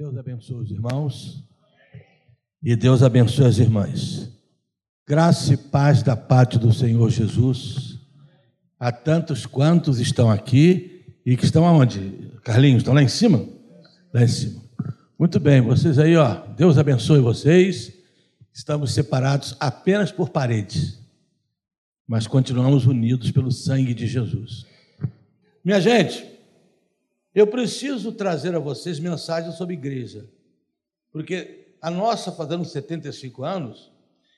Deus abençoe os irmãos e Deus abençoe as irmãs. Graça e paz da parte do Senhor Jesus a tantos quantos estão aqui e que estão aonde? Carlinhos, estão lá em cima? Lá em cima. Muito bem, vocês aí, ó, Deus abençoe vocês. Estamos separados apenas por paredes, mas continuamos unidos pelo sangue de Jesus. Minha gente, eu preciso trazer a vocês mensagens sobre igreja, porque a nossa fazendo 75 anos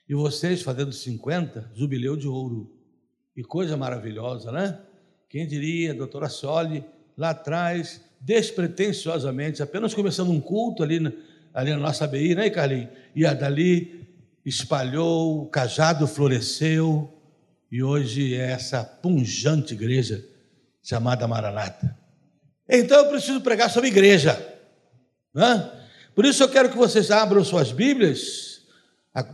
e vocês fazendo 50, jubileu de ouro. E coisa maravilhosa, né? Quem diria, doutora Soli, lá atrás, despretensiosamente, apenas começando um culto ali ali na nossa ABI, né, Carlinhos? E a dali espalhou, o cajado floresceu, e hoje é essa punjante igreja chamada Maranata. Então eu preciso pregar sobre igreja. Né? Por isso eu quero que vocês abram suas Bíblias,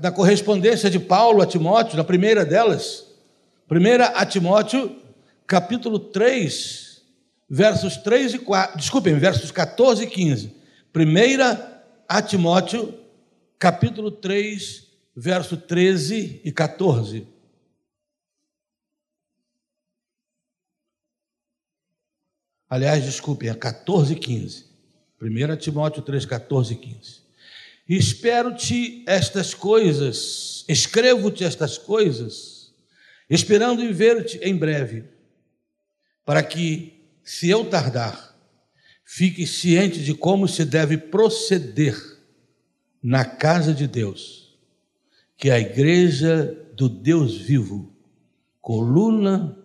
na correspondência de Paulo a Timóteo, na primeira delas, primeira a Timóteo, capítulo 3, versos 3 e 4, desculpem, versos 14 e 15. Primeira a Timóteo, capítulo 3, verso 13 e 14. Aliás, desculpem, é 14 e 15. 1 Timóteo 3, 14 e 15. Espero-te estas coisas, escrevo-te estas coisas, esperando em ver-te em breve, para que, se eu tardar, fique ciente de como se deve proceder na casa de Deus, que é a igreja do Deus vivo, coluna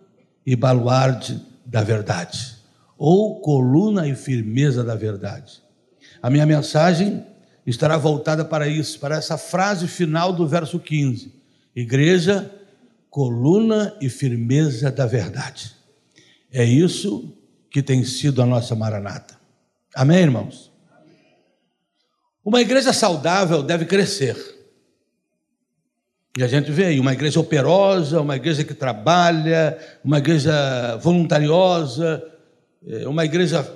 e baluarte da verdade ou coluna e firmeza da verdade. A minha mensagem estará voltada para isso, para essa frase final do verso 15: Igreja, coluna e firmeza da verdade. É isso que tem sido a nossa maranata. Amém, irmãos? Uma igreja saudável deve crescer. E a gente vê aí uma igreja operosa, uma igreja que trabalha, uma igreja voluntariosa, uma igreja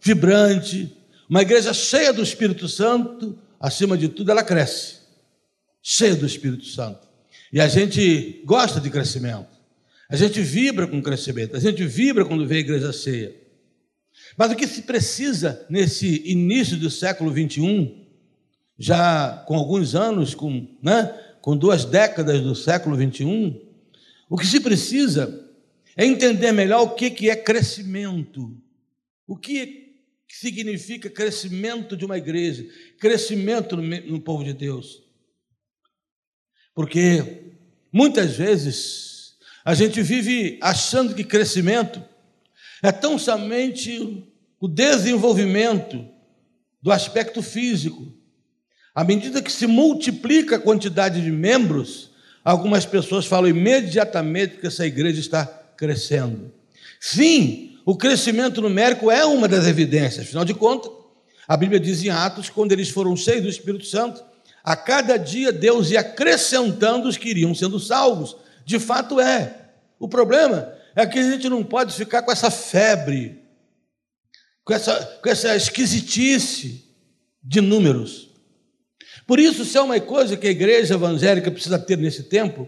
vibrante, uma igreja cheia do Espírito Santo, acima de tudo, ela cresce, cheia do Espírito Santo. E a gente gosta de crescimento, a gente vibra com crescimento, a gente vibra quando vê a igreja cheia. Mas o que se precisa nesse início do século 21, já com alguns anos, com, né, com duas décadas do século 21, o que se precisa é entender melhor o que é crescimento. O que significa crescimento de uma igreja, crescimento no povo de Deus. Porque muitas vezes a gente vive achando que crescimento é tão somente o desenvolvimento do aspecto físico. À medida que se multiplica a quantidade de membros, algumas pessoas falam imediatamente que essa igreja está crescendo. Sim, o crescimento numérico é uma das evidências, afinal de contas, a Bíblia diz em Atos, quando eles foram cheios do Espírito Santo, a cada dia Deus ia acrescentando os que iriam sendo salvos. De fato é. O problema é que a gente não pode ficar com essa febre, com essa, com essa esquisitice de números. Por isso, se é uma coisa que a igreja evangélica precisa ter nesse tempo,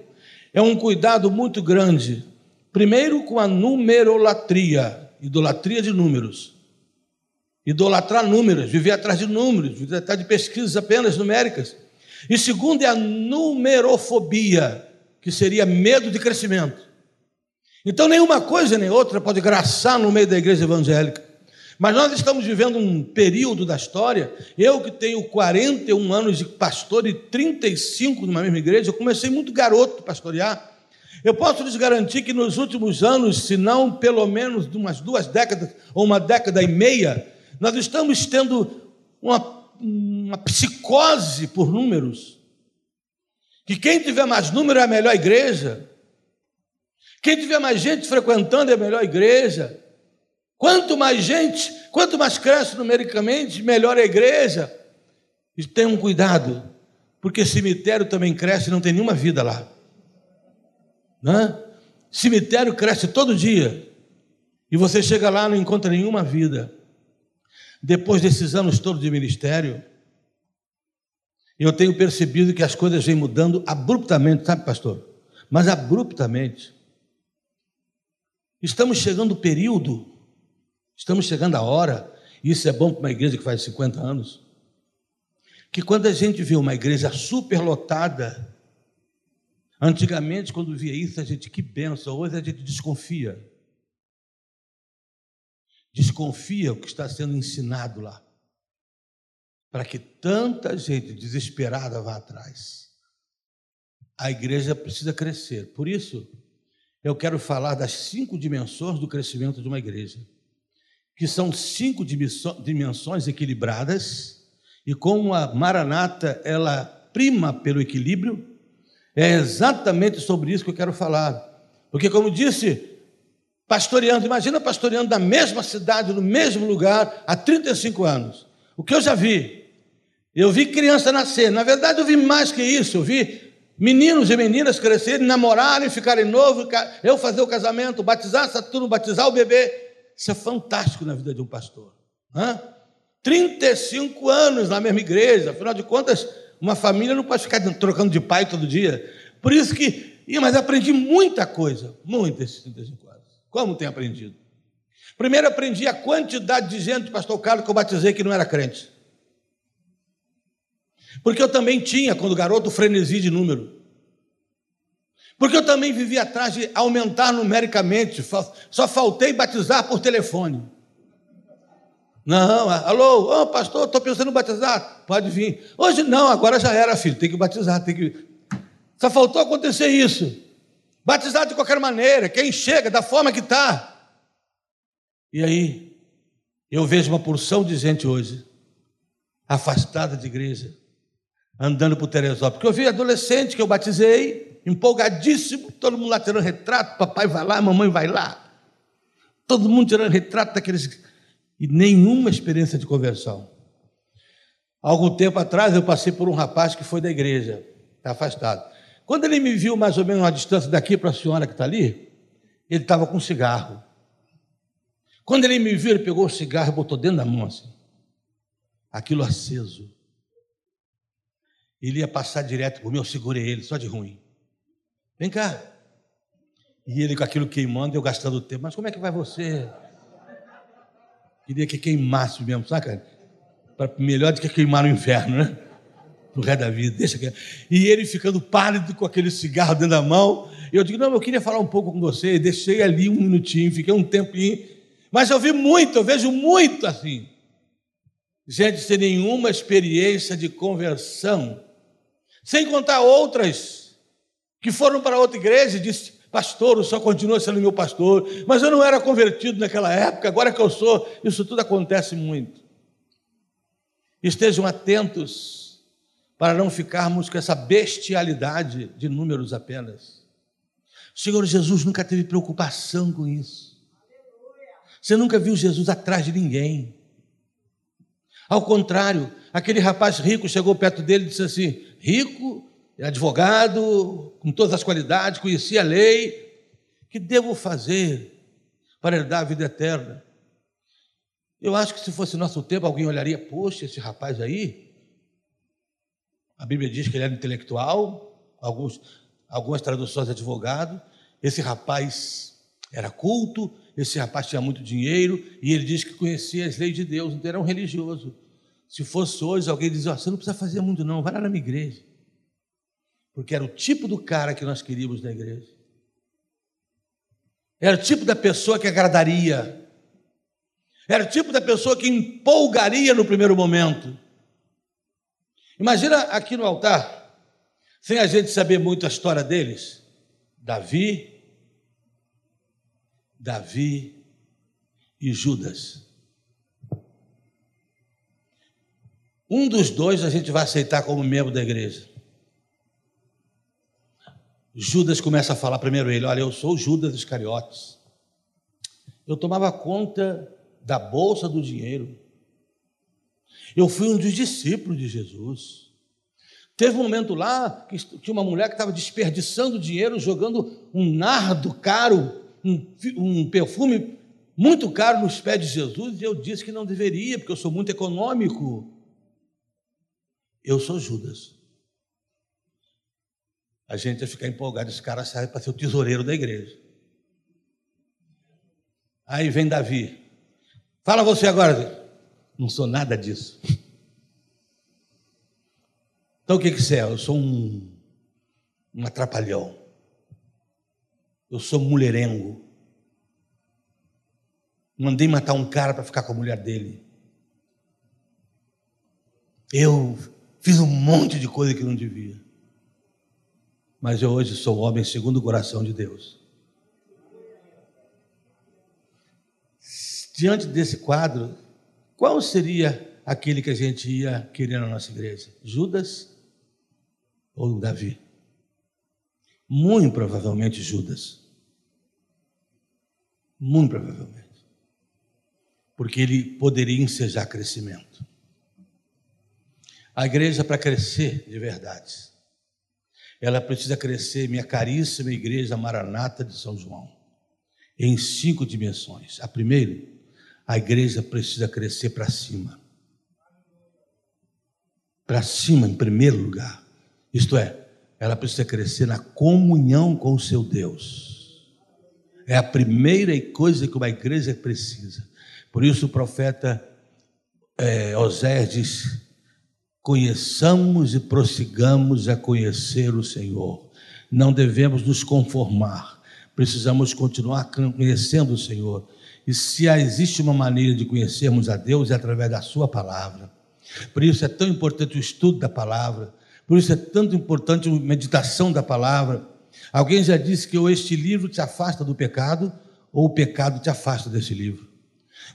é um cuidado muito grande Primeiro, com a numerolatria, idolatria de números. Idolatrar números, viver atrás de números, viver atrás de pesquisas apenas numéricas. E segundo é a numerofobia, que seria medo de crescimento. Então, nenhuma coisa nem outra pode graçar no meio da igreja evangélica. Mas nós estamos vivendo um período da história. Eu que tenho 41 anos de pastor e 35 numa mesma igreja, eu comecei muito garoto pastorear. Eu posso lhes garantir que nos últimos anos, se não pelo menos umas duas décadas ou uma década e meia, nós estamos tendo uma, uma psicose por números. Que quem tiver mais número é a melhor igreja. Quem tiver mais gente frequentando é a melhor igreja. Quanto mais gente, quanto mais cresce numericamente, melhor a igreja. E tenham cuidado, porque cemitério também cresce e não tem nenhuma vida lá. Né? Cemitério cresce todo dia. E você chega lá e não encontra nenhuma vida. depois desses anos todos de ministério, eu tenho percebido que as coisas vêm mudando abruptamente, sabe, pastor? Mas abruptamente. Estamos chegando o período, estamos chegando a hora, e isso é bom para uma igreja que faz 50 anos, que quando a gente vê uma igreja superlotada, antigamente, quando via isso, a gente, que benção, hoje a gente desconfia. Desconfia o que está sendo ensinado lá para que tanta gente desesperada vá atrás. A igreja precisa crescer. Por isso, eu quero falar das cinco dimensões do crescimento de uma igreja, que são cinco dimensões equilibradas, e como a Maranata ela prima pelo equilíbrio, é exatamente sobre isso que eu quero falar. Porque, como disse, pastoreando, imagina pastoreando na mesma cidade, no mesmo lugar, há 35 anos. O que eu já vi? Eu vi criança nascer. Na verdade, eu vi mais que isso. Eu vi meninos e meninas crescerem, namorarem, ficarem novos, eu fazer o casamento, batizar essa turma, batizar o bebê. Isso é fantástico na vida de um pastor. Hã? 35 anos na mesma igreja, afinal de contas, uma família não pode ficar trocando de pai todo dia. Por isso que, mas aprendi muita coisa, muita esses 35 anos. Como tem aprendido? Primeiro aprendi a quantidade de gente, pastor Carlos, que eu batizei que não era crente. Porque eu também tinha, quando garoto, frenesi de número. Porque eu também vivia atrás de aumentar numericamente, só faltei batizar por telefone. Não, alô, oh, pastor, estou pensando em batizar. Pode vir. Hoje não, agora já era, filho, tem que batizar, tem que. Só faltou acontecer isso. Batizar de qualquer maneira, quem chega, da forma que está. E aí, eu vejo uma porção de gente hoje, afastada de igreja, andando por Teresópolis. Porque eu vi adolescente que eu batizei, empolgadíssimo, todo mundo lá tirando retrato, papai vai lá, mamãe vai lá. Todo mundo tirando retrato daqueles. E nenhuma experiência de conversão. Algum tempo atrás eu passei por um rapaz que foi da igreja, está afastado. Quando ele me viu mais ou menos uma distância daqui para a senhora que está ali, ele estava com um cigarro. Quando ele me viu, ele pegou o cigarro e botou dentro da mão assim. Aquilo aceso. Ele ia passar direto por mim, eu segurei ele, só de ruim. Vem cá. E ele com aquilo queimando, eu gastando tempo. Mas como é que vai você? Queria que queimasse mesmo, sabe, Pra, melhor do que queimar no inferno, né? No resto da vida, deixa que... E ele ficando pálido com aquele cigarro dentro da mão. Eu digo, não, eu queria falar um pouco com você. Deixei ali um minutinho, fiquei um tempinho. Mas eu vi muito, eu vejo muito assim. Gente sem nenhuma experiência de conversão sem contar outras que foram para outra igreja e disse: Pastor, o senhor continua sendo meu pastor, mas eu não era convertido naquela época, agora que eu sou, isso tudo acontece muito. Estejam atentos para não ficarmos com essa bestialidade de números apenas. O Senhor Jesus nunca teve preocupação com isso. Você nunca viu Jesus atrás de ninguém. Ao contrário, aquele rapaz rico chegou perto dele e disse assim: rico, advogado, com todas as qualidades, conhecia a lei. Que devo fazer para herdar a vida eterna? Eu acho que se fosse nosso tempo, alguém olharia, poxa, esse rapaz aí. A Bíblia diz que ele era intelectual, alguns, algumas traduções advogado. Esse rapaz era culto, esse rapaz tinha muito dinheiro, e ele diz que conhecia as leis de Deus, então era um religioso. Se fosse hoje, alguém dizia: oh, você não precisa fazer muito, não, vai lá na minha igreja. Porque era o tipo do cara que nós queríamos na igreja. Era o tipo da pessoa que agradaria. Era o tipo da pessoa que empolgaria no primeiro momento. Imagina aqui no altar, sem a gente saber muito a história deles, Davi, Davi e Judas. Um dos dois a gente vai aceitar como membro da igreja. Judas começa a falar primeiro ele: Olha, eu sou Judas Iscariotes. Eu tomava conta da bolsa do dinheiro. Eu fui um dos discípulos de Jesus. Teve um momento lá que tinha uma mulher que estava desperdiçando dinheiro, jogando um nardo caro, um, um perfume muito caro nos pés de Jesus e eu disse que não deveria, porque eu sou muito econômico. Eu sou Judas. A gente ia ficar empolgado, esse cara sai para ser o tesoureiro da igreja. Aí vem Davi. Fala você agora. Não sou nada disso. Então o que que você é? Eu sou um, um atrapalhão. Eu sou mulherengo. Mandei matar um cara para ficar com a mulher dele. Eu fiz um monte de coisa que não devia. Mas eu hoje sou homem segundo o coração de Deus. Diante desse quadro, qual seria aquele que a gente ia querer na nossa igreja? Judas ou Davi? Muito provavelmente Judas. Muito provavelmente. Porque ele poderia ensejar crescimento. A igreja, para crescer de verdade, ela precisa crescer, minha caríssima igreja Maranata de São João, em cinco dimensões. A primeira, a igreja precisa crescer para cima. Para cima, em primeiro lugar. Isto é, ela precisa crescer na comunhão com o seu Deus. É a primeira coisa que uma igreja precisa. Por isso o profeta é, Oséias diz: conheçamos e prossigamos a conhecer o Senhor. Não devemos nos conformar, precisamos continuar conhecendo o Senhor. E se existe uma maneira de conhecermos a Deus é através da Sua palavra. Por isso é tão importante o estudo da palavra, por isso é tanto importante a meditação da palavra. Alguém já disse que ou este livro te afasta do pecado, ou o pecado te afasta desse livro.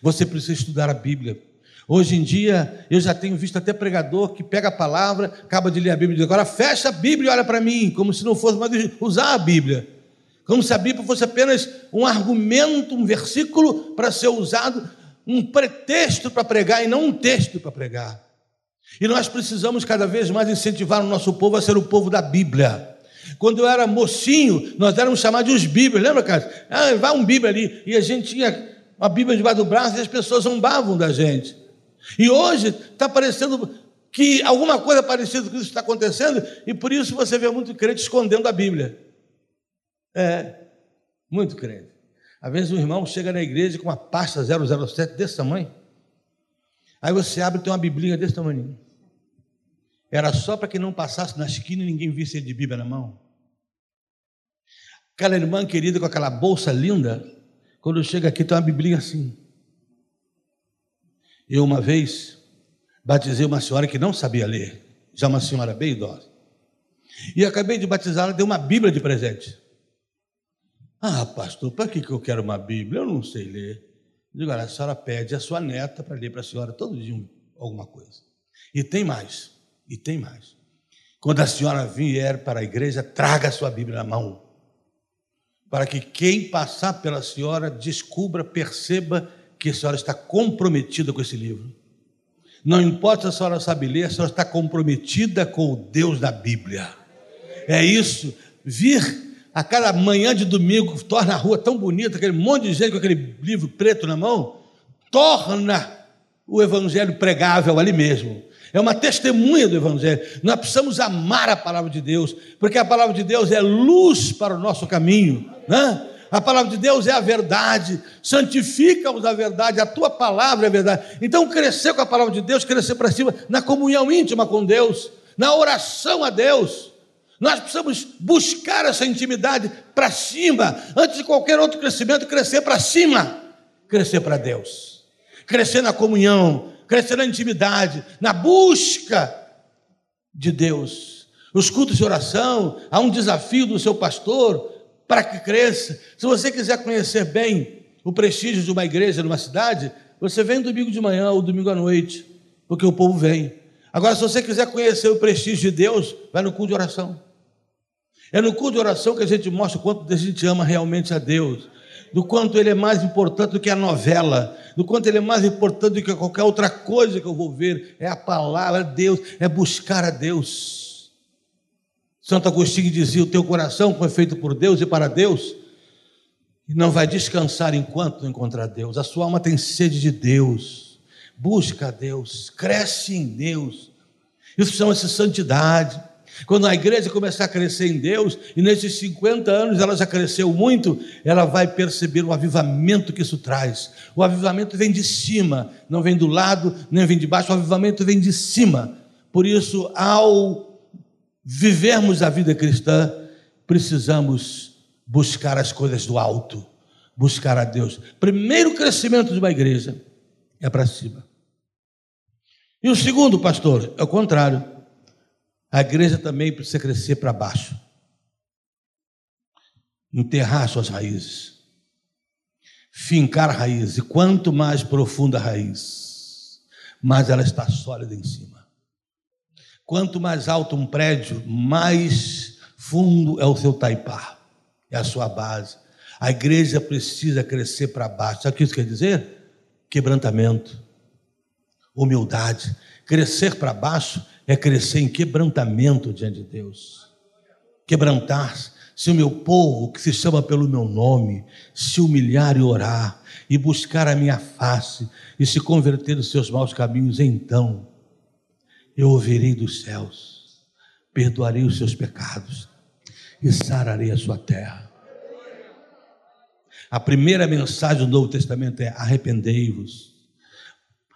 Você precisa estudar a Bíblia. Hoje em dia, eu já tenho visto até pregador que pega a palavra, acaba de ler a Bíblia e diz: agora fecha a Bíblia e olha para mim, como se não fosse mais usar a Bíblia. Como se a Bíblia fosse apenas um argumento, um versículo para ser usado, um pretexto para pregar e não um texto para pregar. E nós precisamos cada vez mais incentivar o nosso povo a ser o povo da Bíblia. Quando eu era mocinho, nós éramos chamados de os Bíblias, lembra, cara? Ah, vai um Bíblia ali. E a gente tinha uma Bíblia debaixo do braço e as pessoas zombavam da gente. E hoje está parecendo que alguma coisa parecida com isso está acontecendo, e por isso você vê muito crente escondendo a Bíblia. É, muito crente. Às vezes um irmão chega na igreja com uma pasta 007 desse tamanho. Aí você abre e tem uma biblinha desse tamanho. Era só para que não passasse na esquina e ninguém visse ele de Bíblia na mão. Aquela irmã querida com aquela bolsa linda, quando chega aqui tem uma biblinha assim. Eu uma vez batizei uma senhora que não sabia ler, já uma senhora bem idosa. E acabei de batizá-la, dei uma Bíblia de presente. Ah, pastor, para que eu quero uma Bíblia? Eu não sei ler. Digo, olha, a senhora pede a sua neta para ler para a senhora todo dia alguma coisa. E tem mais, e tem mais. Quando a senhora vier para a igreja, traga a sua Bíblia na mão. Para que quem passar pela senhora descubra, perceba que a senhora está comprometida com esse livro. Não importa se a senhora sabe ler, a senhora está comprometida com o Deus da Bíblia. É isso. Vir a cada manhã de domingo, torna a rua tão bonita, aquele monte de gente com aquele livro preto na mão, torna o evangelho pregável ali mesmo. É uma testemunha do Evangelho. Nós precisamos amar a palavra de Deus, porque a palavra de Deus é luz para o nosso caminho. Né? A palavra de Deus é a verdade, santifica-os a verdade, a tua palavra é a verdade. Então, crescer com a palavra de Deus, crescer para cima, na comunhão íntima com Deus, na oração a Deus. Nós precisamos buscar essa intimidade para cima, antes de qualquer outro crescimento, crescer para cima, crescer para Deus, crescer na comunhão, crescer na intimidade, na busca de Deus. Os cultos de oração, há um desafio do seu pastor para que cresça. Se você quiser conhecer bem o prestígio de uma igreja numa cidade, você vem domingo de manhã ou domingo à noite, porque o povo vem. Agora, se você quiser conhecer o prestígio de Deus, vai no culto de oração. É no culto de oração que a gente mostra o quanto a gente ama realmente a Deus, do quanto Ele é mais importante do que a novela, do quanto Ele é mais importante do que qualquer outra coisa que eu vou ver. É a palavra de Deus, é buscar a Deus. Santo Agostinho dizia: O teu coração foi feito por Deus e para Deus. e não vai descansar enquanto não encontrar Deus. A sua alma tem sede de Deus. Busca a Deus, cresce em Deus. Isso chama-se santidade. Quando a igreja começar a crescer em Deus, e nesses 50 anos ela já cresceu muito, ela vai perceber o avivamento que isso traz. O avivamento vem de cima, não vem do lado, nem vem de baixo, o avivamento vem de cima. Por isso, ao vivermos a vida cristã, precisamos buscar as coisas do alto, buscar a Deus. Primeiro crescimento de uma igreja é para cima. E o segundo, pastor, é o contrário. A igreja também precisa crescer para baixo. Enterrar suas raízes. Fincar raízes. E quanto mais profunda a raiz, mais ela está sólida em cima. Quanto mais alto um prédio, mais fundo é o seu taipá, é a sua base. A igreja precisa crescer para baixo. Sabe o que isso quer dizer? Quebrantamento, humildade. Crescer para baixo é crescer em quebrantamento diante de Deus. Quebrantar-se. Se o meu povo, que se chama pelo meu nome, se humilhar e orar, e buscar a minha face, e se converter dos seus maus caminhos, então eu ouvirei dos céus, perdoarei os seus pecados e sararei a sua terra. A primeira mensagem do Novo Testamento é: arrependei-vos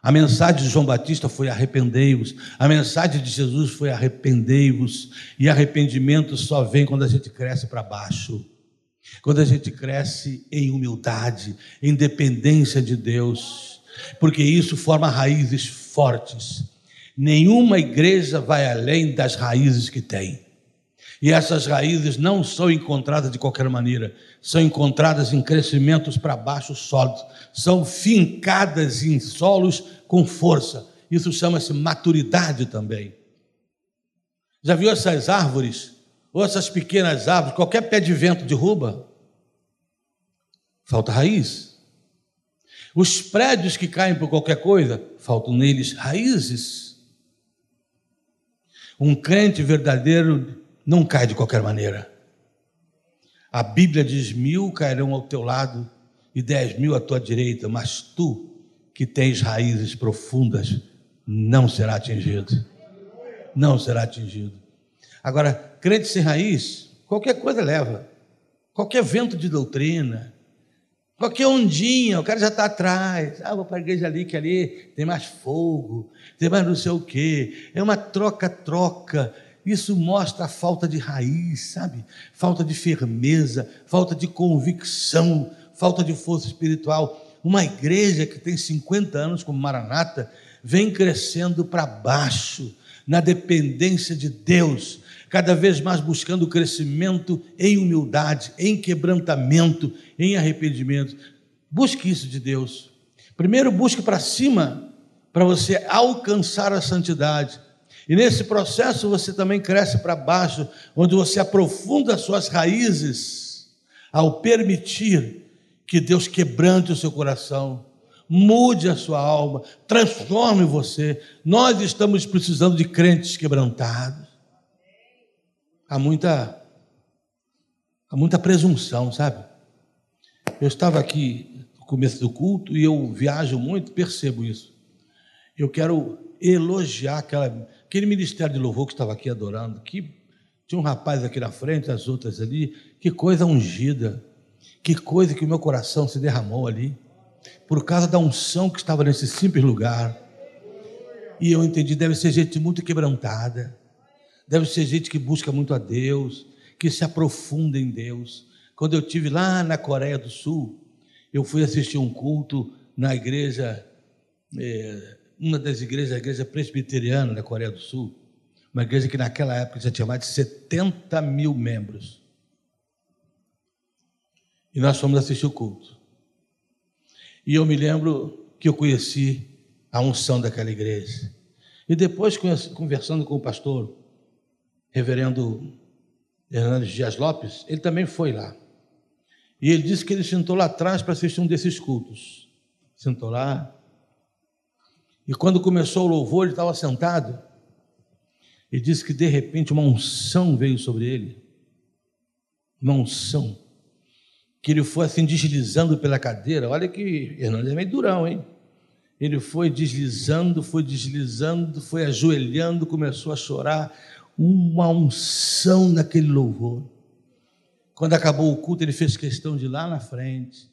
a mensagem de João Batista foi arrependei-vos. A mensagem de Jesus foi arrependei-vos. E arrependimento só vem quando a gente cresce para baixo. Quando a gente cresce em humildade, em dependência de Deus. Porque isso forma raízes fortes. Nenhuma igreja vai além das raízes que tem. E essas raízes não são encontradas de qualquer maneira, são encontradas em crescimentos para baixo sólidos, são fincadas em solos com força. Isso chama-se maturidade também. Já viu essas árvores? Ou essas pequenas árvores, qualquer pé de vento derruba? Falta raiz. Os prédios que caem por qualquer coisa, faltam neles raízes. Um crente verdadeiro não cai de qualquer maneira. A Bíblia diz: mil cairão ao teu lado e dez mil à tua direita, mas tu, que tens raízes profundas, não será atingido. Não será atingido. Agora, crente sem raiz, qualquer coisa leva. Qualquer vento de doutrina, qualquer ondinha, o cara já está atrás. Ah, vou para a igreja ali, que ali tem mais fogo, tem mais não sei o quê. É uma troca-troca isso mostra a falta de raiz, sabe? Falta de firmeza, falta de convicção, falta de força espiritual. Uma igreja que tem 50 anos como Maranata vem crescendo para baixo, na dependência de Deus, cada vez mais buscando crescimento em humildade, em quebrantamento, em arrependimento. Busque isso de Deus. Primeiro, busque para cima, para você alcançar a santidade. E nesse processo você também cresce para baixo, onde você aprofunda as suas raízes, ao permitir que Deus quebrante o seu coração, mude a sua alma, transforme você. Nós estamos precisando de crentes quebrantados. Há muita, há muita presunção, sabe? Eu estava aqui no começo do culto e eu viajo muito, percebo isso. Eu quero elogiar aquela Aquele ministério de louvor que estava aqui adorando, que tinha um rapaz aqui na frente, as outras ali, que coisa ungida, que coisa que o meu coração se derramou ali, por causa da unção que estava nesse simples lugar. E eu entendi, deve ser gente muito quebrantada, deve ser gente que busca muito a Deus, que se aprofunda em Deus. Quando eu tive lá na Coreia do Sul, eu fui assistir um culto na igreja é, uma das igrejas, a igreja presbiteriana da Coreia do Sul, uma igreja que naquela época já tinha mais de 70 mil membros. E nós fomos assistir o culto. E eu me lembro que eu conheci a unção daquela igreja. E depois, conversando com o pastor, reverendo Hernandes Dias Lopes, ele também foi lá. E ele disse que ele sentou lá atrás para assistir um desses cultos. Sentou lá, e quando começou o louvor, ele estava sentado. E disse que de repente uma unção veio sobre ele. Uma unção que ele foi assim deslizando pela cadeira. Olha que Hernandes é meio durão, hein? Ele foi deslizando, foi deslizando, foi ajoelhando, começou a chorar. Uma unção naquele louvor. Quando acabou o culto, ele fez questão de ir lá na frente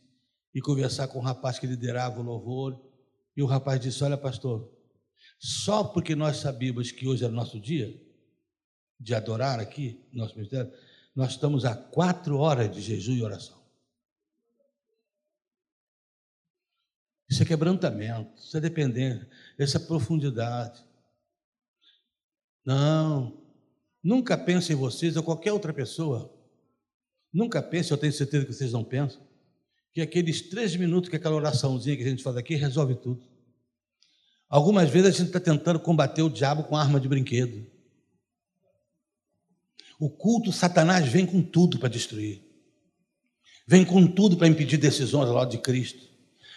e conversar com o rapaz que liderava o louvor. E o rapaz disse: Olha, pastor, só porque nós sabíamos que hoje era nosso dia de adorar aqui, nosso ministério, nós estamos a quatro horas de jejum e oração. Isso é quebrantamento, isso é dependência, essa profundidade. Não, nunca pense em vocês ou qualquer outra pessoa. Nunca pense, eu tenho certeza que vocês não pensam, que aqueles três minutos que aquela oraçãozinha que a gente faz aqui resolve tudo. Algumas vezes a gente está tentando combater o diabo com arma de brinquedo. O culto, Satanás vem com tudo para destruir. Vem com tudo para impedir decisões ao lado de Cristo.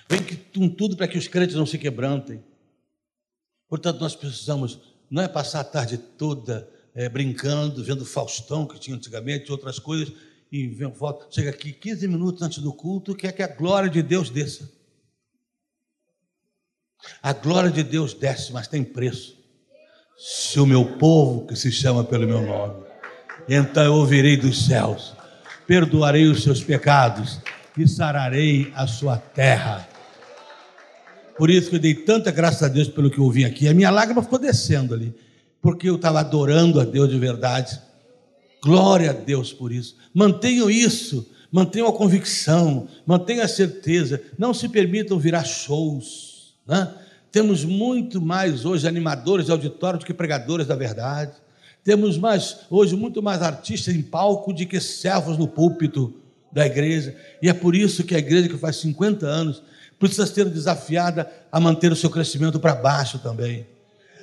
Vem com tudo para que os crentes não se quebrantem. Portanto, nós precisamos, não é passar a tarde toda é, brincando, vendo Faustão, que tinha antigamente, outras coisas, e vem volta, chega aqui 15 minutos antes do culto, quer que a glória de Deus desça. A glória de Deus desce, mas tem preço. Se o meu povo, que se chama pelo meu nome, então eu ouvirei dos céus, perdoarei os seus pecados e sararei a sua terra. Por isso que eu dei tanta graça a Deus pelo que eu ouvi aqui. A minha lágrima ficou descendo ali, porque eu estava adorando a Deus de verdade. Glória a Deus por isso. Mantenham isso, mantenham a convicção, mantenham a certeza. Não se permitam virar shows. Né? Temos muito mais hoje animadores de auditório do que pregadores da verdade. Temos mais, hoje muito mais artistas em palco do que servos no púlpito da igreja. E é por isso que a igreja que faz 50 anos precisa ser desafiada a manter o seu crescimento para baixo também,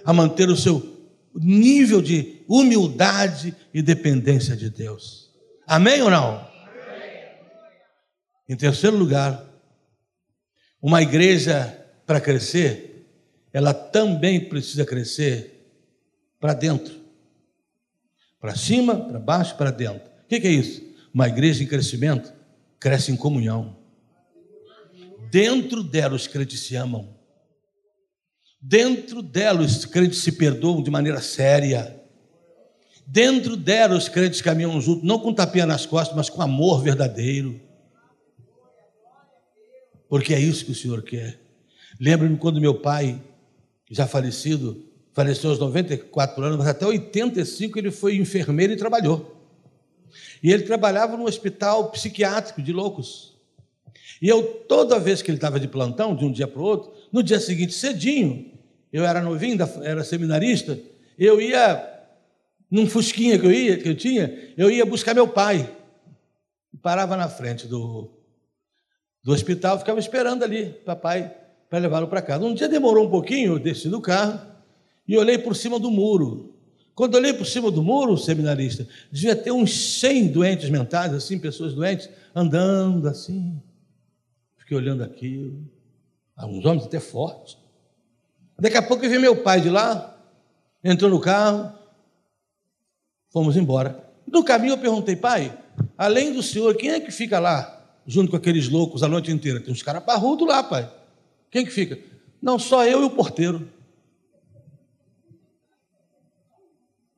a manter o seu nível de humildade e dependência de Deus. Amém ou não? Amém. Em terceiro lugar, uma igreja para crescer, ela também precisa crescer para dentro. Para cima, para baixo, para dentro. O que é isso? Uma igreja em crescimento cresce em comunhão. Dentro dela os crentes se amam. Dentro dela os crentes se perdoam de maneira séria. Dentro dela os crentes caminham juntos, não com tapinha nas costas, mas com amor verdadeiro. Porque é isso que o Senhor quer. Lembro-me quando meu pai, já falecido, faleceu aos 94 anos, mas até 85 ele foi enfermeiro e trabalhou. E ele trabalhava no hospital psiquiátrico de loucos. E eu, toda vez que ele estava de plantão, de um dia para o outro, no dia seguinte, cedinho, eu era novinho, era seminarista, eu ia, num fusquinha que eu ia, que eu tinha, eu ia buscar meu pai. Parava na frente do, do hospital, ficava esperando ali, papai, para levá-lo para casa. Um dia demorou um pouquinho, eu desci do carro e olhei por cima do muro. Quando olhei por cima do muro, seminarista, devia ter uns 100 doentes mentais, assim, pessoas doentes, andando assim. Fiquei olhando aquilo. Alguns homens até fortes. Daqui a pouco eu vi meu pai de lá, entrou no carro, fomos embora. No caminho eu perguntei, pai, além do senhor, quem é que fica lá, junto com aqueles loucos a noite inteira? Tem uns caras parrudos lá, pai. Quem que fica? Não, só eu e o porteiro.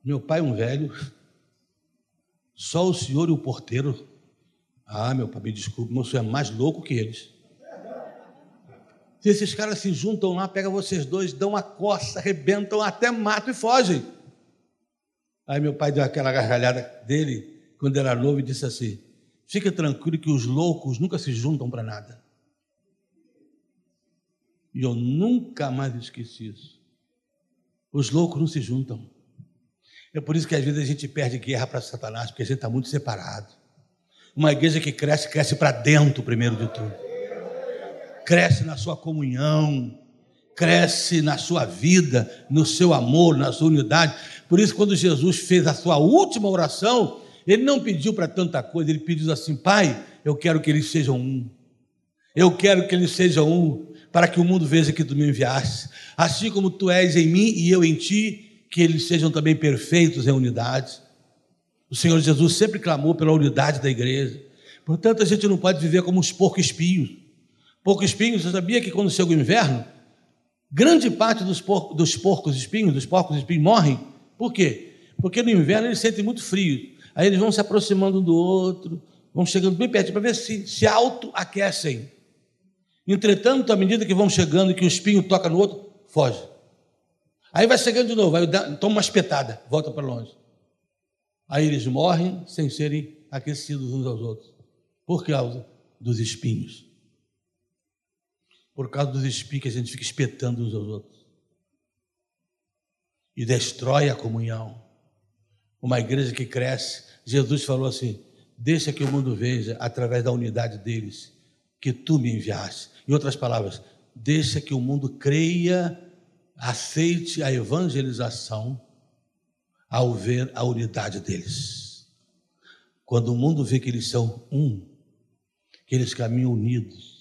Meu pai, um velho, só o senhor e o porteiro. Ah, meu pai, me desculpe, meu senhor é mais louco que eles. Se esses caras se juntam lá, pegam vocês dois, dão uma coça, arrebentam, até matam e fogem. Aí meu pai deu aquela gargalhada dele, quando era novo, e disse assim: Fica tranquilo que os loucos nunca se juntam para nada. E eu nunca mais esqueci isso. Os loucos não se juntam. É por isso que às vezes a gente perde guerra para Satanás, porque a gente está muito separado. Uma igreja que cresce, cresce para dentro, primeiro de tudo cresce na sua comunhão, cresce na sua vida, no seu amor, na sua unidade. Por isso, quando Jesus fez a sua última oração, ele não pediu para tanta coisa, ele pediu assim: Pai, eu quero que eles sejam um. Eu quero que eles sejam um, para que o mundo veja que tu me enviaste. Assim como tu és em mim e eu em ti, que eles sejam também perfeitos em unidade. O Senhor Jesus sempre clamou pela unidade da igreja Portanto, a gente não pode viver como os porcos espinhos. Porco espinhos, você sabia que quando chega o inverno, grande parte dos, dos porcos espinhos, dos porcos espinhos morrem? Por quê? Porque no inverno eles sentem muito frio. Aí eles vão se aproximando um do outro, vão chegando bem perto para ver se se autoaquecem. Entretanto, à medida que vão chegando e que o espinho toca no outro, foge. Aí vai chegando de novo, aí toma uma espetada, volta para longe. Aí eles morrem sem serem aquecidos uns aos outros, por causa dos espinhos. Por causa dos espinhos que a gente fica espetando uns aos outros. E destrói a comunhão. Uma igreja que cresce, Jesus falou assim: deixa que o mundo veja através da unidade deles que tu me enviaste. Em outras palavras, deixa que o mundo creia, aceite a evangelização ao ver a unidade deles. Quando o mundo vê que eles são um, que eles caminham unidos.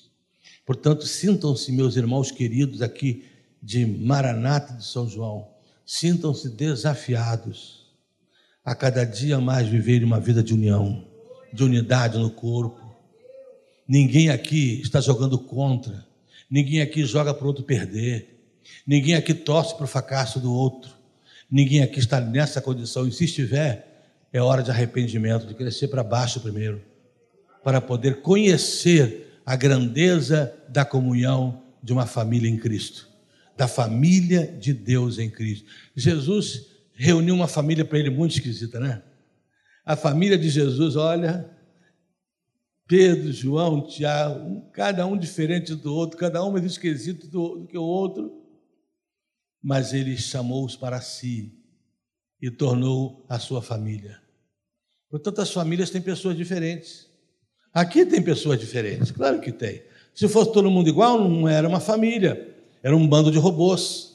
Portanto, sintam-se, meus irmãos queridos aqui de Maranata de São João, sintam-se desafiados a cada dia mais viverem uma vida de união, de unidade no corpo. Ninguém aqui está jogando contra, ninguém aqui joga para o outro perder, ninguém aqui torce para o fracasso do outro. Ninguém aqui está nessa condição, e se estiver, é hora de arrependimento, de crescer para baixo primeiro, para poder conhecer a grandeza da comunhão de uma família em Cristo, da família de Deus em Cristo. Jesus reuniu uma família para ele muito esquisita, né? A família de Jesus, olha, Pedro, João, Tiago, cada um diferente do outro, cada um mais esquisito do, do que o outro mas ele chamou-os para si e tornou a sua família. Portanto, as famílias têm pessoas diferentes. Aqui tem pessoas diferentes, claro que tem. Se fosse todo mundo igual, não era uma família, era um bando de robôs.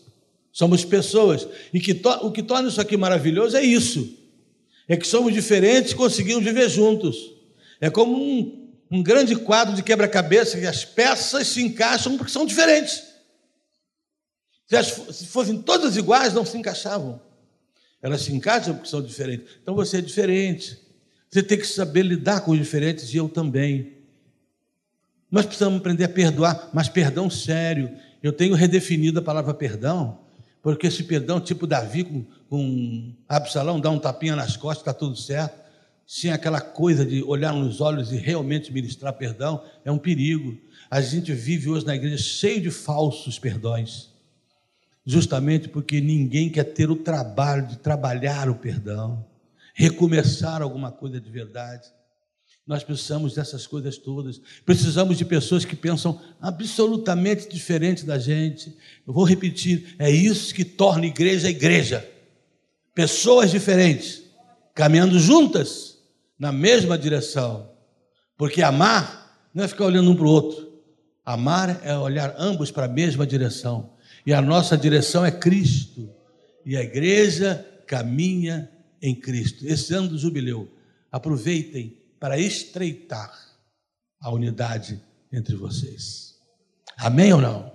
Somos pessoas. E que o que torna isso aqui maravilhoso é isso: é que somos diferentes e conseguimos viver juntos. É como um, um grande quadro de quebra-cabeça que as peças se encaixam porque são diferentes. Se, as, se fossem todas iguais, não se encaixavam. Elas se encaixam porque são diferentes. Então você é diferente. Você tem que saber lidar com os diferentes e eu também. Nós precisamos aprender a perdoar, mas perdão sério. Eu tenho redefinido a palavra perdão, porque esse perdão, tipo Davi com, com Absalão, dá um tapinha nas costas, está tudo certo. Sem aquela coisa de olhar nos olhos e realmente ministrar perdão, é um perigo. A gente vive hoje na igreja cheio de falsos perdões justamente porque ninguém quer ter o trabalho de trabalhar o perdão, recomeçar alguma coisa de verdade. Nós precisamos dessas coisas todas. Precisamos de pessoas que pensam absolutamente diferente da gente. Eu vou repetir: é isso que torna igreja igreja. Pessoas diferentes, caminhando juntas na mesma direção. Porque amar não é ficar olhando um para o outro. Amar é olhar ambos para a mesma direção. E a nossa direção é Cristo. E a igreja caminha em Cristo. Esse ano do jubileu, aproveitem para estreitar a unidade entre vocês. Amém ou não?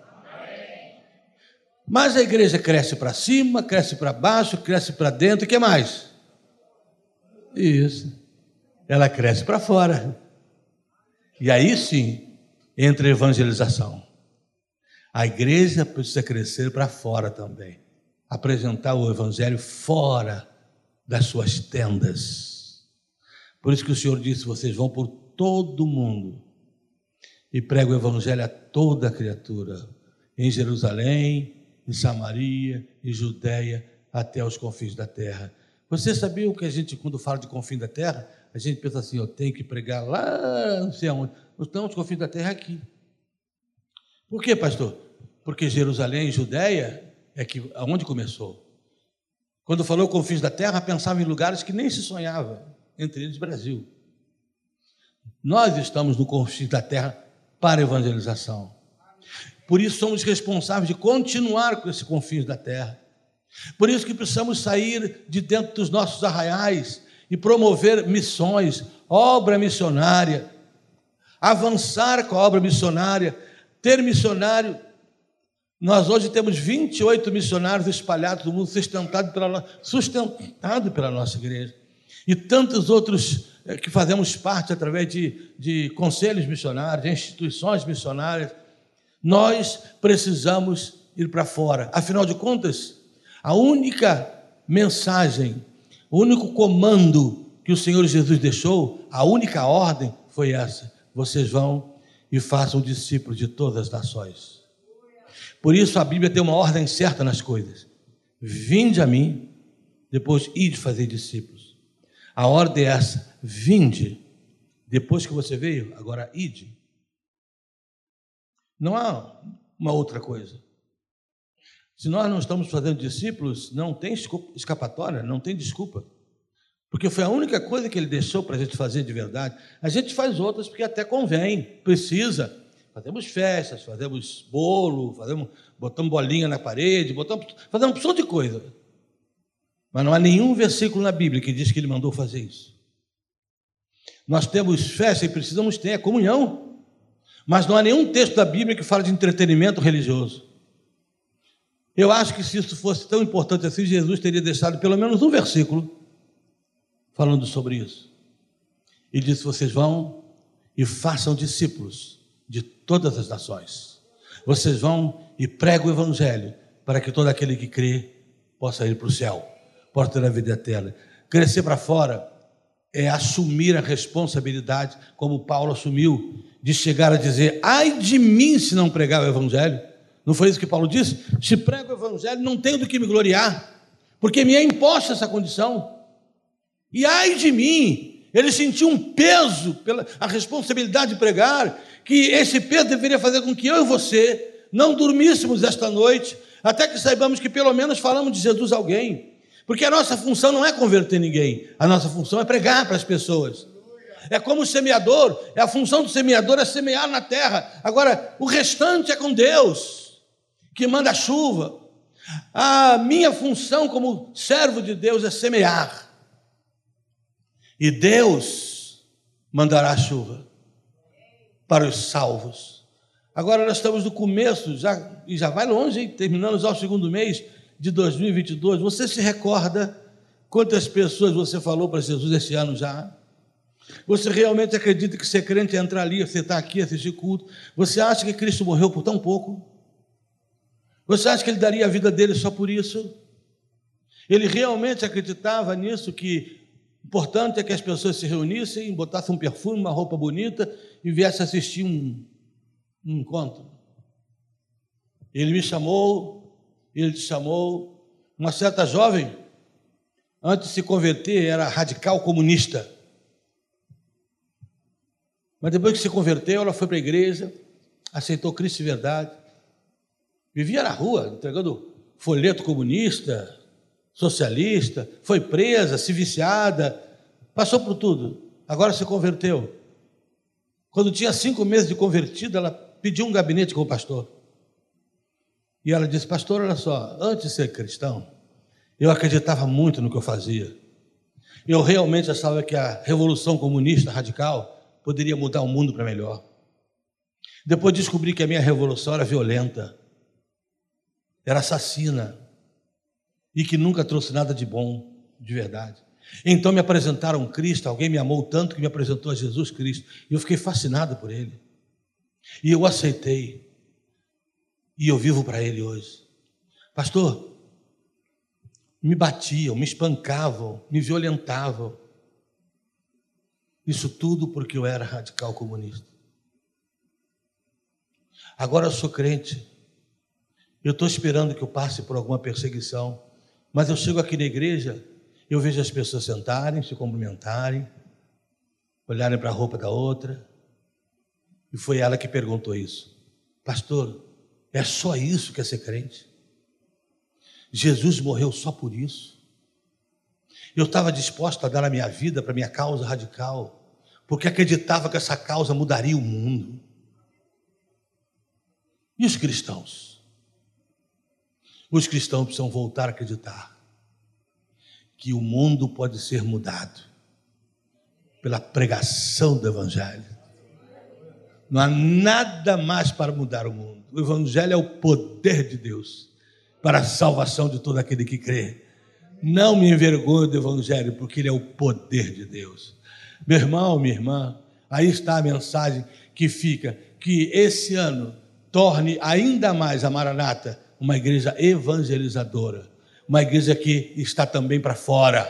Mas a igreja cresce para cima, cresce para baixo, cresce para dentro, o que mais? Isso. Ela cresce para fora. E aí sim entra a evangelização. A igreja precisa crescer para fora também. Apresentar o evangelho fora das suas tendas. Por isso que o Senhor disse: vocês vão por todo o mundo e pregam o evangelho a toda criatura, em Jerusalém, em Samaria, em Judéia, até os confins da terra. Você sabia o que a gente, quando fala de confins da terra, a gente pensa assim: eu tenho que pregar lá, não sei aonde. Não, os confins da terra é aqui. Por quê, pastor? Porque Jerusalém, Judéia, é que aonde começou. Quando falou confins da terra, pensava em lugares que nem se sonhava, entre eles Brasil. Nós estamos no confins da terra para evangelização. Por isso somos responsáveis de continuar com esse confins da terra. Por isso que precisamos sair de dentro dos nossos arraiais e promover missões, obra missionária, avançar com a obra missionária, ter missionário nós hoje temos 28 missionários espalhados no mundo, sustentado pela, sustentado pela nossa igreja. e tantos outros eh, que fazemos parte através de, de conselhos missionários, de instituições missionárias, nós precisamos ir para fora. Afinal de contas, a única mensagem, o único comando que o Senhor Jesus deixou, a única ordem foi essa: vocês vão e façam discípulos de todas as nações. Por isso a Bíblia tem uma ordem certa nas coisas. Vinde a mim, depois ide fazer discípulos. A ordem é essa: vinde. Depois que você veio, agora ide. Não há uma outra coisa. Se nós não estamos fazendo discípulos, não tem escapatória, não tem desculpa. Porque foi a única coisa que ele deixou para a gente fazer de verdade. A gente faz outras porque até convém, precisa. Fazemos festas, fazemos bolo, fazemos, botamos bolinha na parede, botamos, fazemos uma opção de coisa. Mas não há nenhum versículo na Bíblia que diz que ele mandou fazer isso. Nós temos festa e precisamos ter a comunhão. Mas não há nenhum texto da Bíblia que fala de entretenimento religioso. Eu acho que se isso fosse tão importante assim, Jesus teria deixado pelo menos um versículo falando sobre isso. E disse: Vocês vão e façam discípulos de todas as nações. Vocês vão e pregam o Evangelho para que todo aquele que crê possa ir para o céu, possa ter a vida eterna. Crescer para fora é assumir a responsabilidade, como Paulo assumiu, de chegar a dizer: ai de mim se não pregar o Evangelho. Não foi isso que Paulo disse? Se prego o Evangelho, não tenho do que me gloriar, porque me é imposta essa condição. E ai de mim, ele sentiu um peso pela a responsabilidade de pregar, que esse peso deveria fazer com que eu e você não dormíssemos esta noite, até que saibamos que pelo menos falamos de Jesus a alguém. Porque a nossa função não é converter ninguém, a nossa função é pregar para as pessoas. É como o semeador, é a função do semeador é semear na terra. Agora, o restante é com Deus, que manda a chuva. A minha função como servo de Deus é semear. E Deus mandará a chuva para os salvos. Agora nós estamos no começo, já, e já vai longe, hein? terminando já o segundo mês de 2022. Você se recorda quantas pessoas você falou para Jesus esse ano já? Você realmente acredita que ser crente é entrar ali, você está aqui, assistir culto? Você acha que Cristo morreu por tão pouco? Você acha que ele daria a vida dele só por isso? Ele realmente acreditava nisso, que o importante é que as pessoas se reunissem, botassem um perfume, uma roupa bonita e viessem assistir um, um encontro. Ele me chamou, ele te chamou. Uma certa jovem, antes de se converter, era radical comunista. Mas depois que se converteu, ela foi para a igreja, aceitou Cristo de verdade. Vivia na rua, entregando folheto comunista, socialista, foi presa, se viciada, passou por tudo. Agora se converteu. Quando tinha cinco meses de convertida, ela pediu um gabinete com o pastor. E ela disse: Pastor, olha só, antes de ser cristão, eu acreditava muito no que eu fazia. Eu realmente achava que a revolução comunista radical poderia mudar o mundo para melhor. Depois descobri que a minha revolução era violenta, era assassina, e que nunca trouxe nada de bom, de verdade. Então me apresentaram Cristo, alguém me amou tanto que me apresentou a Jesus Cristo, e eu fiquei fascinado por ele. E eu aceitei. E eu vivo para ele hoje. Pastor, me batiam, me espancavam, me violentavam. Isso tudo porque eu era radical comunista. Agora eu sou crente. Eu estou esperando que eu passe por alguma perseguição. Mas eu chego aqui na igreja, eu vejo as pessoas sentarem, se cumprimentarem, olharem para a roupa da outra. E foi ela que perguntou isso. Pastor, é só isso que é ser crente? Jesus morreu só por isso? Eu estava disposto a dar a minha vida para a minha causa radical, porque acreditava que essa causa mudaria o mundo. E os cristãos? Os cristãos precisam voltar a acreditar que o mundo pode ser mudado pela pregação do Evangelho. Não há nada mais para mudar o mundo. O Evangelho é o poder de Deus para a salvação de todo aquele que crê. Não me envergonho do Evangelho, porque ele é o poder de Deus. Meu irmão, minha irmã, aí está a mensagem que fica: que esse ano torne ainda mais a Maranata uma igreja evangelizadora, uma igreja que está também para fora,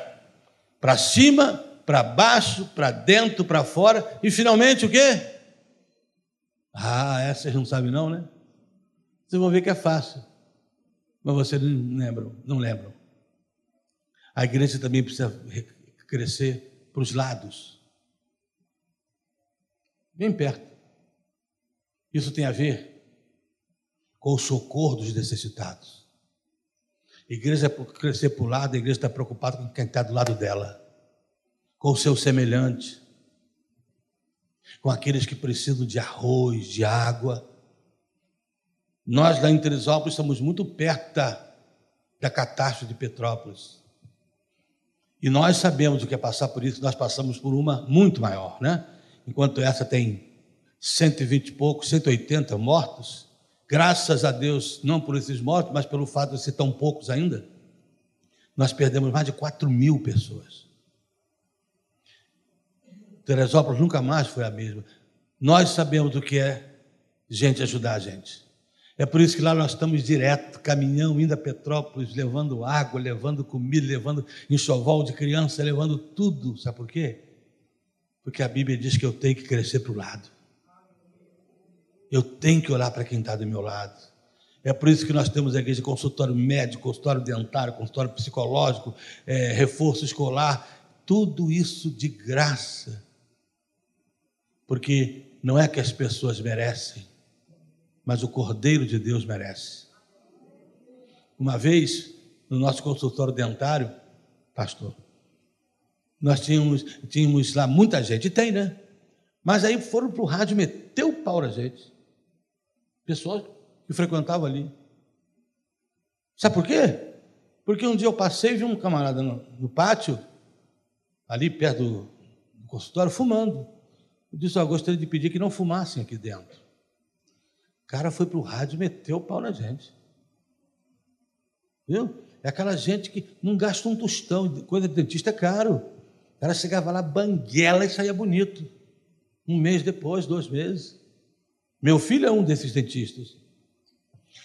para cima, para baixo, para dentro, para fora, e finalmente o quê? Ah, essa vocês não sabem não, né? Vocês vão ver que é fácil. Mas vocês não lembram, não lembram. A igreja também precisa crescer para os lados. Bem perto. Isso tem a ver com o socorro dos necessitados. Igreja é crescer para o lado, a igreja está preocupada com quem está do lado dela, com o seu semelhante, com aqueles que precisam de arroz, de água. Nós lá em Teresópolis estamos muito perto da, da catástrofe de Petrópolis. E nós sabemos o que é passar por isso, nós passamos por uma muito maior, né? Enquanto essa tem 120 e poucos, 180 mortos, graças a Deus, não por esses mortos, mas pelo fato de ser tão poucos ainda, nós perdemos mais de 4 mil pessoas. Teresópolis nunca mais foi a mesma. Nós sabemos o que é gente ajudar a gente. É por isso que lá nós estamos direto, caminhão, indo a Petrópolis, levando água, levando comida, levando enxoval de criança, levando tudo. Sabe por quê? Porque a Bíblia diz que eu tenho que crescer para o lado. Eu tenho que olhar para quem está do meu lado. É por isso que nós temos a igreja consultório médico, consultório dentário, consultório psicológico, é, reforço escolar, tudo isso de graça porque não é que as pessoas merecem, mas o Cordeiro de Deus merece. Uma vez, no nosso consultório dentário, pastor, nós tínhamos, tínhamos lá muita gente, tem, né? Mas aí foram para o rádio meter o pau na gente. Pessoas que frequentavam ali. Sabe por quê? Porque um dia eu passei e vi um camarada no, no pátio, ali perto do, do consultório, fumando. Eu disse, eu gostaria de pedir que não fumassem aqui dentro. O cara foi para o rádio e meteu o pau na gente. Viu? É aquela gente que não gasta um tostão, coisa de dentista é caro. O cara chegava lá, banguela e saía bonito. Um mês depois, dois meses. Meu filho é um desses dentistas.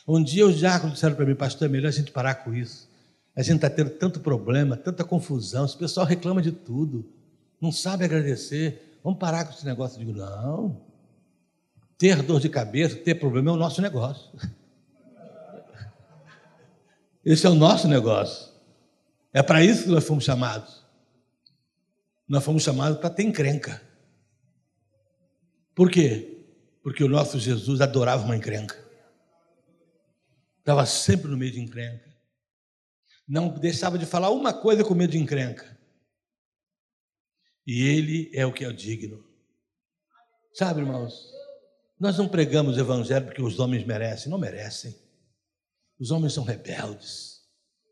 Um dia os diáconos disseram para mim, pastor, é melhor a gente parar com isso. A gente está tendo tanto problema, tanta confusão, esse pessoal reclama de tudo, não sabe agradecer. Vamos parar com esse negócio. Eu digo, não. Ter dor de cabeça, ter problema é o nosso negócio. Esse é o nosso negócio. É para isso que nós fomos chamados. Nós fomos chamados para ter encrenca. Por quê? Porque o nosso Jesus adorava uma encrenca. Estava sempre no meio de encrenca. Não deixava de falar uma coisa com medo de encrenca. E Ele é o que é digno. Sabe, irmãos, nós não pregamos o Evangelho porque os homens merecem, não merecem. Os homens são rebeldes,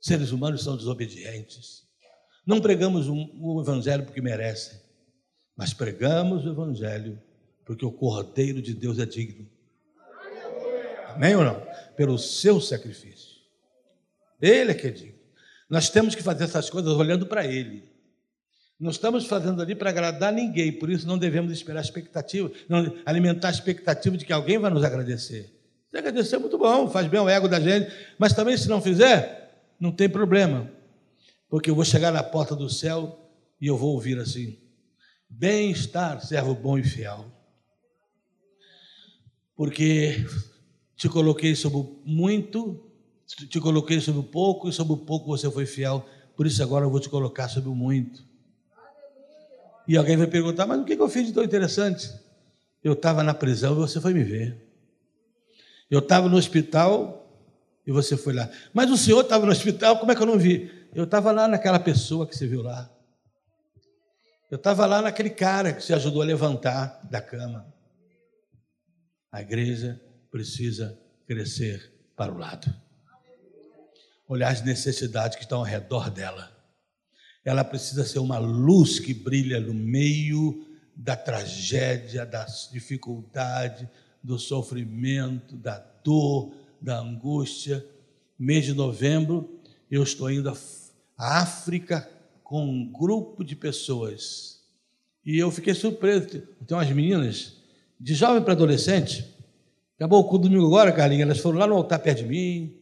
seres humanos são desobedientes. Não pregamos o Evangelho porque merecem, mas pregamos o Evangelho porque o Cordeiro de Deus é digno. Amém ou não? Pelo seu sacrifício. Ele é que é digno. Nós temos que fazer essas coisas olhando para Ele. Não estamos fazendo ali para agradar ninguém, por isso não devemos esperar expectativa, não alimentar a expectativa de que alguém vai nos agradecer. Se agradecer é muito bom, faz bem ao ego da gente, mas também se não fizer, não tem problema, porque eu vou chegar na porta do céu e eu vou ouvir assim: bem-estar, servo bom e fiel, porque te coloquei sobre muito, te coloquei sobre pouco e sobre pouco você foi fiel, por isso agora eu vou te colocar sobre muito. E alguém vai perguntar, mas o que eu fiz de tão interessante? Eu estava na prisão e você foi me ver. Eu estava no hospital e você foi lá. Mas o senhor estava no hospital, como é que eu não vi? Eu estava lá naquela pessoa que você viu lá. Eu estava lá naquele cara que você ajudou a levantar da cama. A igreja precisa crescer para o lado. Olhar as necessidades que estão ao redor dela ela precisa ser uma luz que brilha no meio da tragédia, da dificuldade, do sofrimento, da dor, da angústia. Mês de novembro, eu estou indo a África com um grupo de pessoas. E eu fiquei surpreso. Tem umas meninas, de jovem para adolescente, acabou o domingo agora, Carlinhos, elas foram lá no altar perto de mim.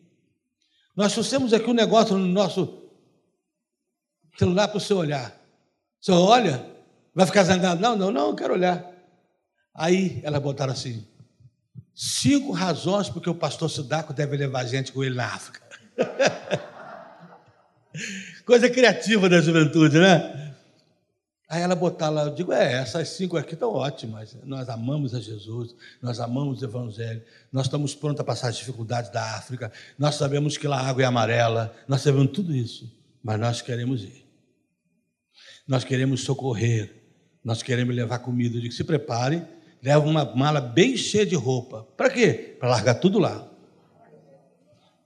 Nós trouxemos aqui um negócio no nosso celular para o senhor olhar. O senhor olha, vai ficar zangado? Não, não, não, eu quero olhar. Aí elas botaram assim: cinco razões porque o pastor Sudaco deve levar gente com ele na África. Coisa criativa da juventude, né? Aí ela botar lá, eu digo, é, essas cinco aqui estão ótimas. Nós amamos a Jesus, nós amamos o Evangelho, nós estamos prontos a passar as dificuldades da África, nós sabemos que lá a água é amarela, nós sabemos tudo isso, mas nós queremos ir. Nós queremos socorrer, nós queremos levar comida. Eu digo, se prepare, leva uma mala bem cheia de roupa. Para quê? Para largar tudo lá.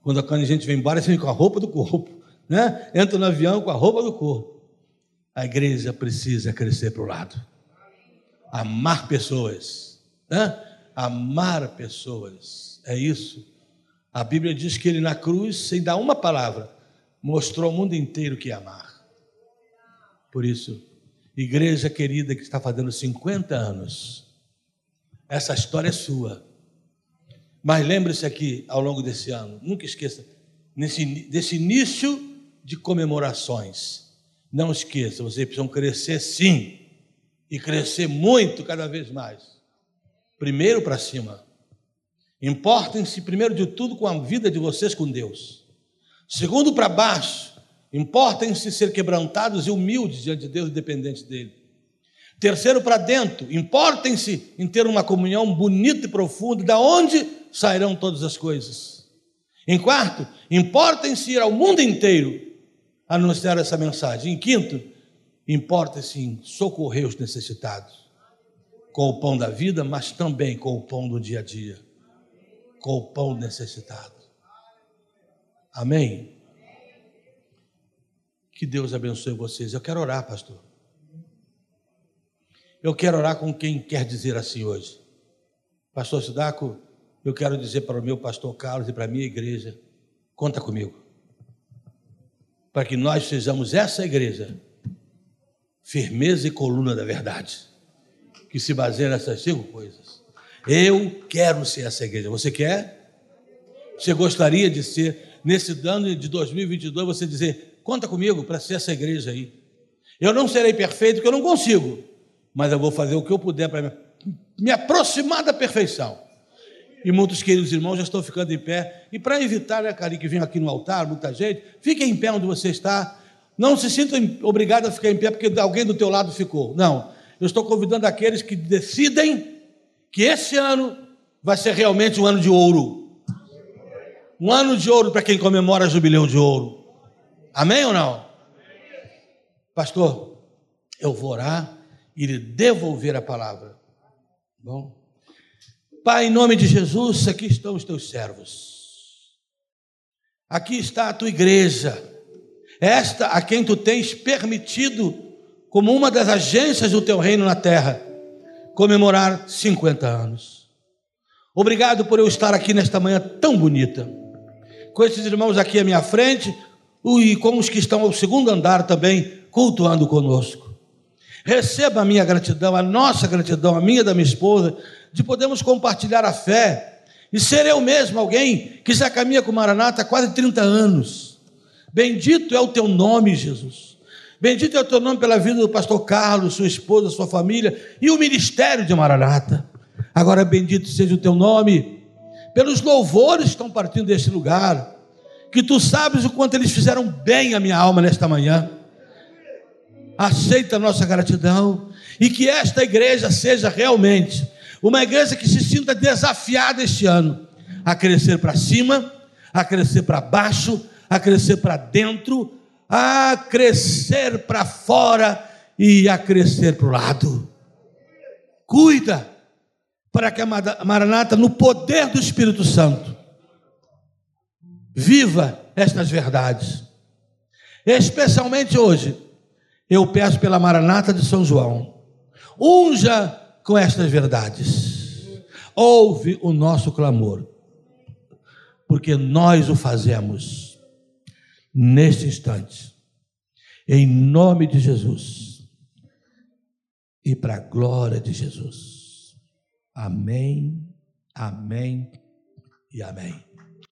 Quando a gente vem embora, você vem com a roupa do corpo, né? Entra no avião com a roupa do corpo. A igreja precisa crescer para o lado. Amar pessoas. Né? Amar pessoas. É isso. A Bíblia diz que ele na cruz, sem dar uma palavra, mostrou ao mundo inteiro que ia amar. Por isso, igreja querida que está fazendo 50 anos, essa história é sua. Mas lembre-se aqui, ao longo desse ano, nunca esqueça, nesse, desse início de comemorações, não esqueça, vocês precisam crescer sim, e crescer muito cada vez mais. Primeiro para cima. Importem-se, primeiro de tudo, com a vida de vocês com Deus. Segundo para baixo, importem-se ser quebrantados e humildes diante de Deus e dependentes dele. Terceiro para dentro, importem-se em ter uma comunhão bonita e profunda, da onde sairão todas as coisas. Em quarto, importem-se ir ao mundo inteiro anunciar essa mensagem. Em quinto, importa-se em socorrer os necessitados, com o pão da vida, mas também com o pão do dia a dia, com o pão necessitado. Amém? Que Deus abençoe vocês. Eu quero orar, pastor. Eu quero orar com quem quer dizer assim hoje. Pastor Sidaco, eu quero dizer para o meu pastor Carlos e para a minha igreja: conta comigo para que nós sejamos essa igreja, firmeza e coluna da verdade, que se baseia nessas cinco coisas. Eu quero ser essa igreja. Você quer? Você gostaria de ser, nesse ano de 2022, você dizer: conta comigo para ser essa igreja aí. Eu não serei perfeito, porque eu não consigo, mas eu vou fazer o que eu puder para me aproximar da perfeição e muitos queridos irmãos já estão ficando em pé. E para evitar, né, Cari, que vem aqui no altar, muita gente, fique em pé onde você está. Não se sinta obrigado a ficar em pé porque alguém do teu lado ficou. Não. Eu estou convidando aqueles que decidem que esse ano vai ser realmente um ano de ouro. Um ano de ouro para quem comemora jubileu de ouro. Amém ou não? Pastor, eu vou orar e lhe devolver a palavra. Bom. Pai, em nome de Jesus, aqui estão os teus servos. Aqui está a tua igreja, esta a quem tu tens permitido, como uma das agências do teu reino na terra, comemorar 50 anos. Obrigado por eu estar aqui nesta manhã tão bonita, com esses irmãos aqui à minha frente e com os que estão ao segundo andar também cultuando conosco. Receba a minha gratidão, a nossa gratidão, a minha da minha esposa, de podermos compartilhar a fé e ser eu mesmo alguém que já caminha com Maranata há quase 30 anos. Bendito é o teu nome, Jesus. Bendito é o teu nome pela vida do pastor Carlos, sua esposa, sua família e o ministério de Maranata. Agora, bendito seja o teu nome pelos louvores que estão partindo deste lugar, que tu sabes o quanto eles fizeram bem à minha alma nesta manhã. Aceita a nossa gratidão e que esta igreja seja realmente uma igreja que se sinta desafiada este ano a crescer para cima, a crescer para baixo, a crescer para dentro, a crescer para fora e a crescer para o lado. Cuida para que a Maranata, no poder do Espírito Santo, viva estas verdades. Especialmente hoje, eu peço pela Maranata de São João. Unja com estas verdades. Ouve o nosso clamor, porque nós o fazemos neste instante, Em nome de Jesus. E para a glória de Jesus. Amém, amém e amém.